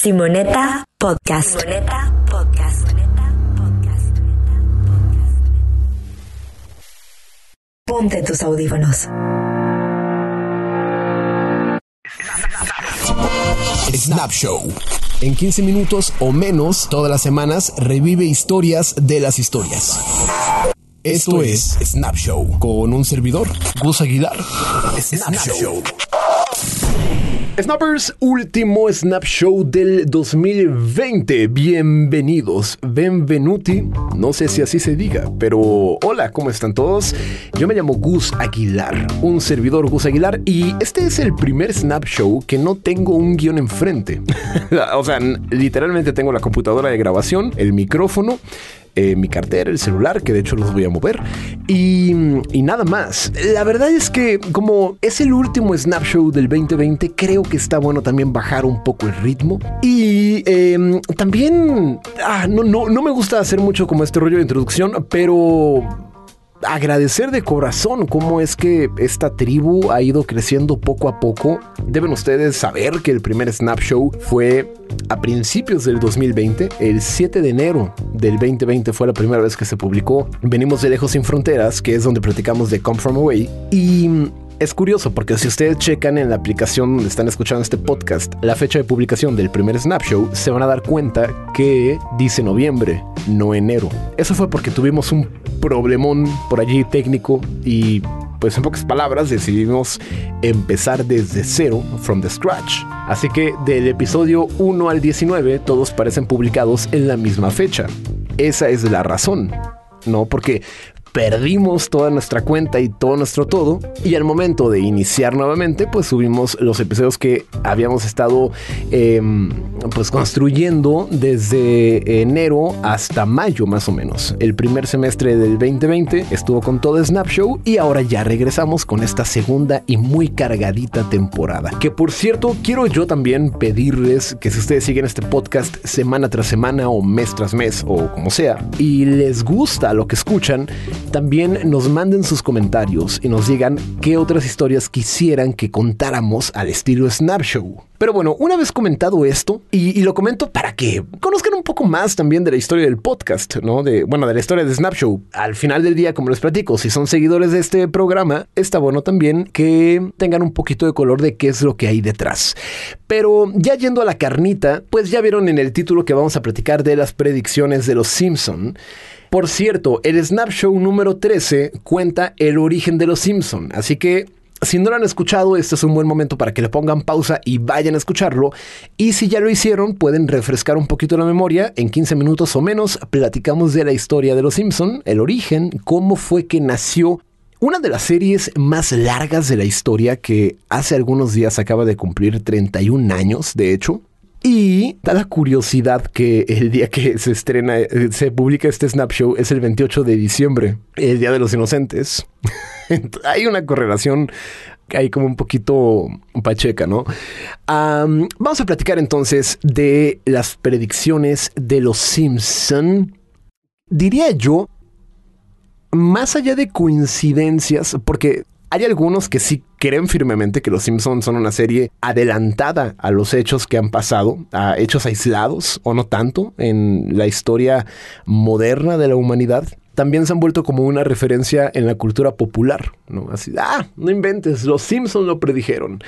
Simoneta Podcast. Simoneta Podcast. Ponte tus audífonos. Snap Show. En 15 minutos o menos, todas las semanas, revive historias de las historias. Esto es Snap Show con un servidor, Gus Aguilar. Snap, Show. Snappers, último Snap Show del 2020. Bienvenidos, benvenuti. No sé si así se diga, pero hola, ¿cómo están todos? Yo me llamo Gus Aguilar, un servidor Gus Aguilar, y este es el primer Snap Show que no tengo un guion enfrente. o sea, literalmente tengo la computadora de grabación, el micrófono eh, mi cartera, el celular, que de hecho los voy a mover, y, nada más. La verdad es que como es el último Snap Show del 2020, creo que está bueno también bajar un poco el ritmo. Y em, también, ah, no, no, no me gusta hacer mucho como este rollo de introducción, pero agradecer de corazón cómo es que esta tribu ha ido creciendo poco a poco. Deben ustedes saber que el primer Snap Show fue a principios del 2020, el 7 de enero del 2020 fue la primera vez que se publicó. Venimos de Lejos sin Fronteras, que es donde platicamos de Come From Away. Y es curioso porque si ustedes checan en la aplicación donde están escuchando este podcast la fecha de publicación del primer Snap Show, se van a dar cuenta que dice noviembre, no enero. Eso fue porque tuvimos un problemón por allí técnico y pues en pocas palabras decidimos empezar desde cero, from the scratch. Así que del episodio 1 al 19 todos parecen publicados en la misma fecha. Esa es la razón. No, porque perdimos toda nuestra cuenta y todo nuestro todo. Y al momento de iniciar nuevamente, pues subimos los episodios que habíamos estado em, pues construyendo desde enero hasta mayo más o menos. El primer semestre del 2020 estuvo con todo Snap Show y ahora ya regresamos con esta segunda y muy cargadita temporada. Que por cierto, quiero yo también pedirles que si ustedes siguen este podcast semana tras semana o mes tras mes o como sea y les gusta lo que escuchan, también nos manden sus comentarios y nos digan qué otras historias quisieran que contáramos al estilo Snap Show. Pero bueno, una vez comentado esto, y, lo comento para que conozcan un poco más también de la historia del podcast, ¿no? De, bueno, de la historia de Snap Show. Al final del día, como les platico, si son seguidores de este programa, está bueno también que tengan un poquito de color de qué es lo que hay detrás. Pero ya yendo a la carnita, pues ya vieron en el título que vamos a platicar de las predicciones de los Simpson. Por cierto, el Snap Show número 13 cuenta el origen de los Simpson, así que si no lo han escuchado, este es un buen momento para que le pongan pausa y vayan a escucharlo. Y si ya lo hicieron, pueden refrescar un poquito la memoria. En 15 minutos o menos platicamos de la historia de Los Simpson, el origen, cómo fue que nació una de las series más largas de la historia que hace algunos días acaba de cumplir 31 años, de hecho. Y da la curiosidad que el día que se estrena, eh, se publica este Snap Show es el 28 de diciembre, el Día de los Inocentes. Hay una correlación hay como un poquito pacheca, ¿no? vamos a platicar entonces de las predicciones de los Simpson. Diría yo, más allá de coincidencias, porque hay algunos que sí creen firmemente que Los Simpsons son una serie adelantada a los hechos que han pasado, a hechos aislados o no tanto en la historia moderna de la humanidad. También se han vuelto como una referencia en la cultura popular, ¿no? Así, ah, no inventes, los Simpsons lo predijeron.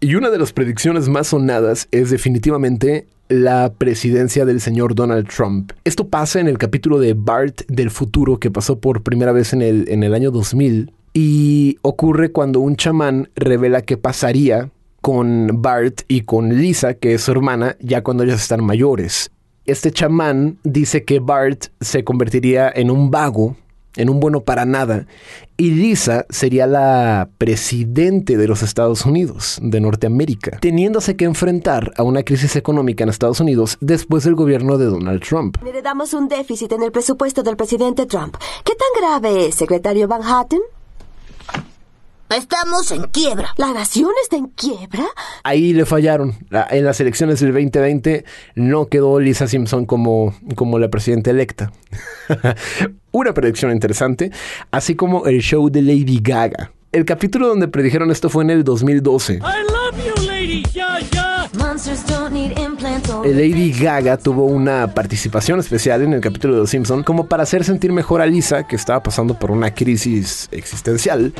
Y una de las predicciones más sonadas es definitivamente la presidencia del señor Donald Trump. Esto pasa en el capítulo de Bart del futuro que pasó por primera vez en el, en el año 2000 y ocurre cuando un chamán revela qué pasaría con Bart y con Lisa, que es su hermana, ya cuando ellos están mayores. Este chamán dice que Bart se convertiría en un vago, en un bueno para nada, y Lisa sería la presidente de los Estados Unidos, de Norteamérica, teniéndose que enfrentar a una crisis económica en Estados Unidos después del gobierno de Donald Trump. Heredamos un déficit en el presupuesto del presidente Trump. ¿Qué tan grave es, secretario Van Hatten? Estamos en quiebra. ¿La nación está en quiebra? Ahí le fallaron. En las elecciones del 2020 no quedó Lisa Simpson como, como la presidenta electa. Una predicción interesante, así como el show de Lady Gaga. El capítulo donde predijeron esto fue en el 2012. Lady Gaga tuvo una participación especial en el capítulo de Los Simpson como para hacer sentir mejor a Lisa, que estaba pasando por una crisis existencial.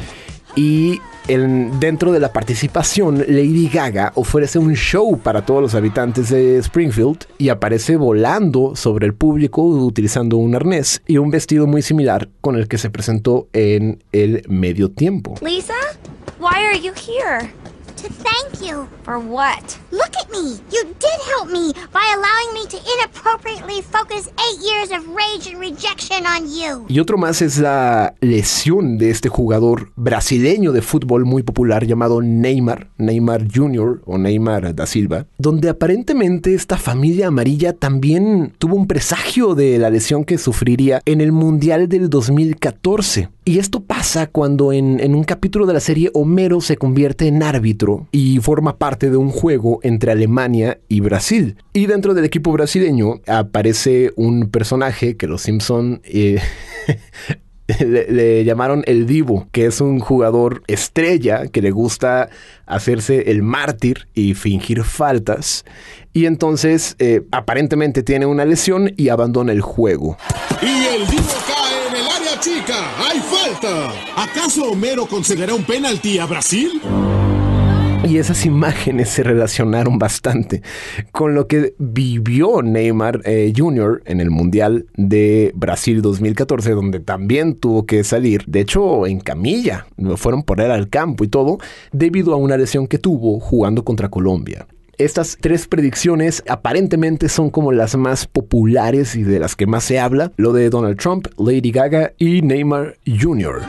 Y dentro de la participación, Lady Gaga ofrece un show para todos los habitantes de Springfield y aparece volando sobre el público utilizando un arnés y un vestido muy similar con el que se presentó en el medio tiempo. Lisa, why are you here? To thank you. For what? Look at me. You did help me by allowing me to inappropriately focus eight years of rage and rejection on you. Y otro más es la lesión de este jugador brasileño de fútbol muy popular llamado Neymar, Neymar Jr. o Neymar da Silva, donde aparentemente esta familia amarilla también tuvo un presagio de la lesión que sufriría en el Mundial del 2014. Y esto pasa cuando en, en un capítulo de la serie Homero se convierte en árbitro y forma parte de un juego entre Alemania y Brasil. Y dentro del equipo brasileño aparece un personaje que los Simpson eh, le, llamaron el Divo, que es un jugador estrella que le gusta hacerse el mártir y fingir faltas. Y entonces eh, aparentemente tiene una lesión y abandona el juego. Y el Divo cae en el área chica. ¡Hay falta! ¿Acaso Homero concederá un penalti a Brasil? Y esas imágenes se relacionaron bastante con lo que vivió Neymar eh, Jr. en el Mundial de Brasil 2014, donde también tuvo que salir, de hecho en camilla, fueron por él al campo y todo, debido a una lesión que tuvo jugando contra Colombia. Estas tres predicciones aparentemente son como las más populares y de las que más se habla. Lo de Donald Trump, Lady Gaga y Neymar Jr.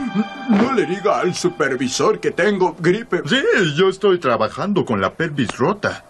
No le diga al supervisor que tengo gripe. Sí, yo estoy trabajando con la pelvis rota.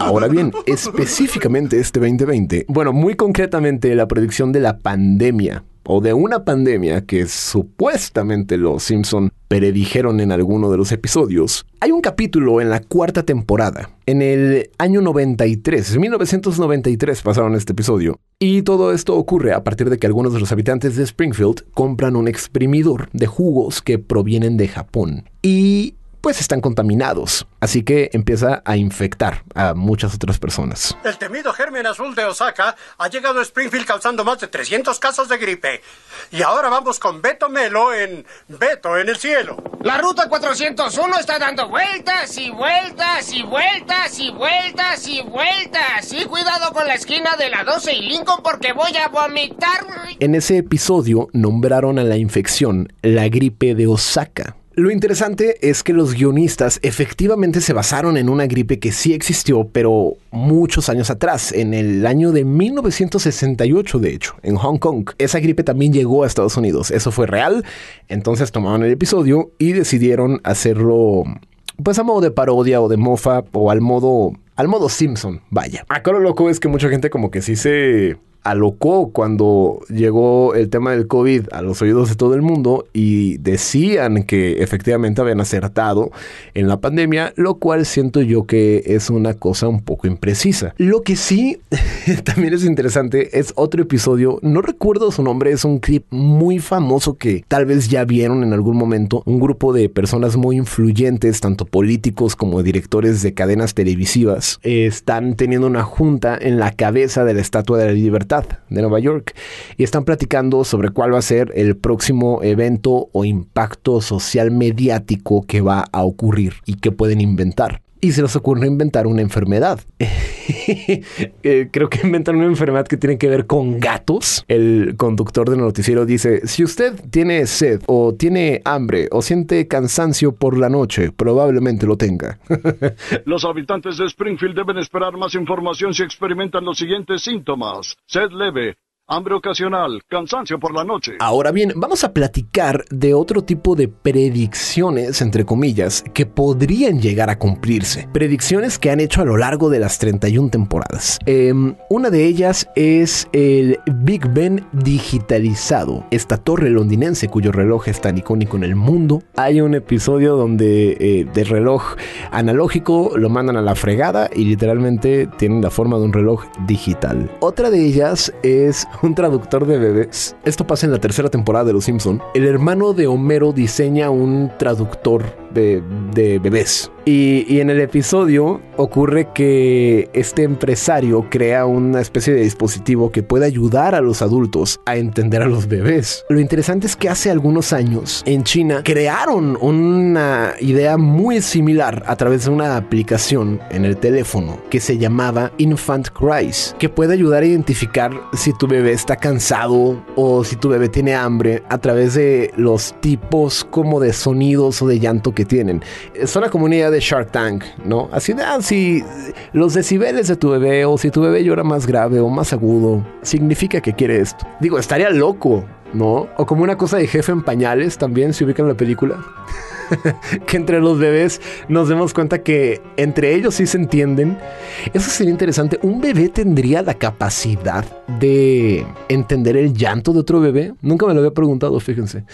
Ahora bien, específicamente este 2020, bueno, muy concretamente la predicción de la pandemia o de una pandemia que supuestamente los Simpson predijeron en alguno de los episodios, hay un capítulo en la cuarta temporada, en el año 93, en 1993 pasaron este episodio, y todo esto ocurre a partir de que algunos de los habitantes de Springfield compran un exprimidor de jugos que provienen de Japón. Y pues están contaminados. Así que empieza a infectar a muchas otras personas. El temido germen azul de Osaka ha llegado a Springfield causando más de 300 casos de gripe. Y ahora vamos con Beto Melo en Beto en el cielo. La ruta 401 está dando vueltas y vueltas y vueltas y vueltas y vueltas. Y cuidado con la esquina de la 12 y Lincoln porque voy a vomitar. En ese episodio nombraron a la infección la gripe de Osaka. Lo interesante es que los guionistas efectivamente se basaron en una gripe que sí existió, pero muchos años atrás, en el año de 1968 de hecho, en Hong Kong. Esa gripe también llegó a Estados Unidos, eso fue real, entonces tomaron el episodio y decidieron hacerlo pues a modo de parodia o de mofa o al modo al modo Simpson, vaya. Acá lo loco es que mucha gente como que sí se alocó cuando llegó el tema del COVID a los oídos de todo el mundo y decían que efectivamente habían acertado en la pandemia, lo cual siento yo que es una cosa un poco imprecisa. Lo que sí también es interesante es otro episodio, no recuerdo su nombre, es un clip muy famoso que tal vez ya vieron en algún momento, un grupo de personas muy influyentes, tanto políticos como directores de cadenas televisivas, están teniendo una junta en la cabeza de la Estatua de la Libertad de Nueva York y están platicando sobre cuál va a ser el próximo evento o impacto social mediático que va a ocurrir y que pueden inventar y se les ocurre inventar una enfermedad. Eh, creo que inventan una enfermedad que tiene que ver con gatos. El conductor del noticiero dice, si usted tiene sed o tiene hambre o siente cansancio por la noche, probablemente lo tenga. los habitantes de Springfield deben esperar más información si experimentan los siguientes síntomas. Sed leve, hambre ocasional, cansancio por la noche. Ahora bien, vamos a platicar de otro tipo de predicciones, entre comillas, que podrían llegar a cumplirse. Predicciones que han hecho a lo largo de las 31 temporadas. Em, una de ellas es el Big Ben digitalizado, esta torre londinense cuyo reloj es tan icónico en el mundo. Hay un episodio donde eh, de reloj analógico lo mandan a la fregada y literalmente tienen la forma de un reloj digital. Otra de ellas es un traductor de bebés. Esto pasa en la tercera temporada de Los Simpson. El hermano de Homero diseña un traductor de, bebés. Y en el episodio ocurre que este empresario crea una especie de dispositivo que puede ayudar a los adultos a entender a los bebés. Lo interesante es que hace algunos años en China crearon una idea muy similar a través de una aplicación en el teléfono que se llamaba Infant Cries, que puede ayudar a identificar si tu bebé está cansado o si tu bebé tiene hambre a través de los tipos como de sonidos o de llanto que tienen. Es una comunidad de Shark Tank, ¿no? Así de, ah, si los decibeles de tu bebé o si tu bebé llora más grave o más agudo, significa que quiere esto. Digo, estaría loco, ¿no? O como una cosa de jefe en pañales también, se ubica en la película. que entre los bebés nos demos cuenta que entre ellos sí se entienden. Eso sería interesante. ¿Un bebé tendría la capacidad de entender el llanto de otro bebé? Nunca me lo había preguntado, fíjense.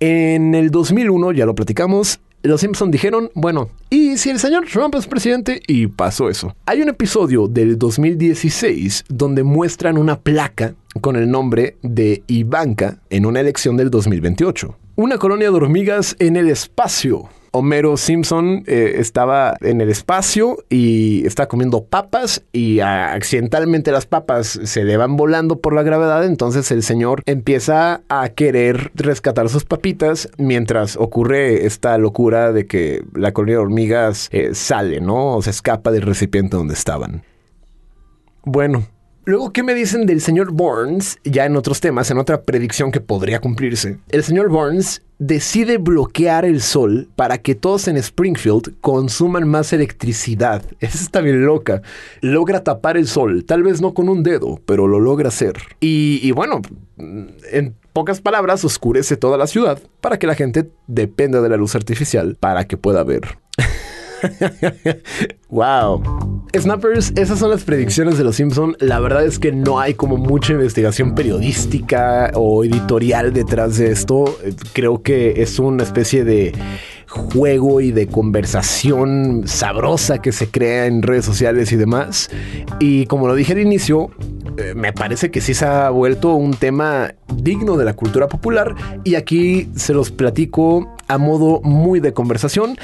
En el 2001, ya lo platicamos, los Simpson dijeron, bueno, ¿y si el señor Trump es presidente? Y pasó eso. Hay un episodio del 2016 donde muestran una placa con el nombre de Ivanka en una elección del 2028. Una colonia de hormigas en el espacio. Homero Simpson eh, estaba en el espacio y está comiendo papas y accidentalmente las papas se le van volando por la gravedad, entonces el señor empieza a querer rescatar sus papitas mientras ocurre esta locura de que la colonia de hormigas eh, sale, ¿no? O se escapa del recipiente donde estaban. Bueno, Luego, ¿qué me dicen del señor Burns? Ya en otros temas, en otra predicción que podría cumplirse. El señor Burns decide bloquear el sol para que todos en Springfield consuman más electricidad. Esa está bien loca. Logra tapar el sol, tal vez no con un dedo, pero lo logra hacer. Y, y bueno, en pocas palabras, oscurece toda la ciudad para que la gente dependa de la luz artificial para que pueda ver. wow. Snappers, esas son las predicciones de los Simpson. La verdad es que no hay como mucha investigación periodística o editorial detrás de esto. Creo que es una especie de juego y de conversación sabrosa que se crea en redes sociales y demás. Y como lo dije al inicio, eh, me parece que sí se ha vuelto un tema digno de la cultura popular y aquí se los platico a modo muy de conversación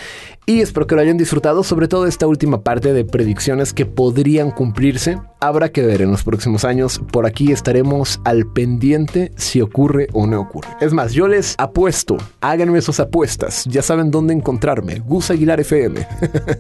y espero que lo hayan disfrutado, sobre todo esta última parte de predicciones que podrían cumplirse. Habrá que ver en los próximos años. Por aquí estaremos al pendiente si ocurre o no ocurre. Es más, yo les apuesto, háganme sus apuestas. Ya saben dónde encontrarme. Gus Aguilar FM.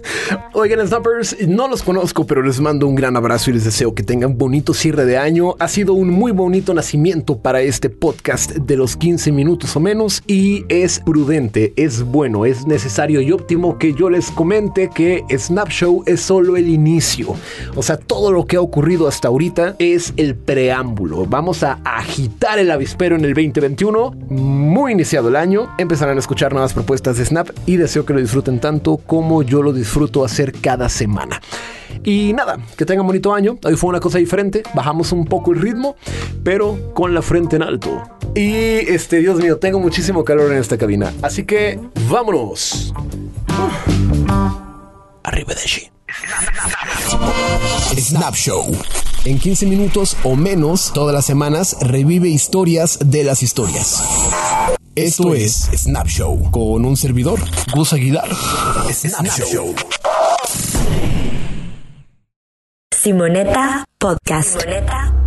Oigan, Snappers, no los conozco, pero les mando un gran abrazo y les deseo que tengan bonito cierre de año. Ha sido un muy bonito nacimiento para este podcast de los 15 minutos o menos y es prudente, es bueno, es necesario y óptimo que yo les comente que Snapshow es solo el inicio. O sea, todo lo que ha ocurrido hasta ahorita es el preámbulo. Vamos a agitar el avispero en el 2021. Muy iniciado el año. Empezarán a escuchar nuevas propuestas de Snap y deseo que lo disfruten tanto como yo lo disfruto hacer cada semana. Y nada, que tengan bonito año. Hoy fue una cosa diferente. Bajamos un poco el ritmo, pero con la frente en alto. Y este, Dios mío, tengo muchísimo calor en esta cabina. Así que vámonos. Arriba de allí. Snap Show. En 15 minutos o menos, todas las semanas, revive historias de las historias. Esto es Snap Show con un servidor, Gus Aguilar. Snap, Show. Simoneta Podcast. Simoneta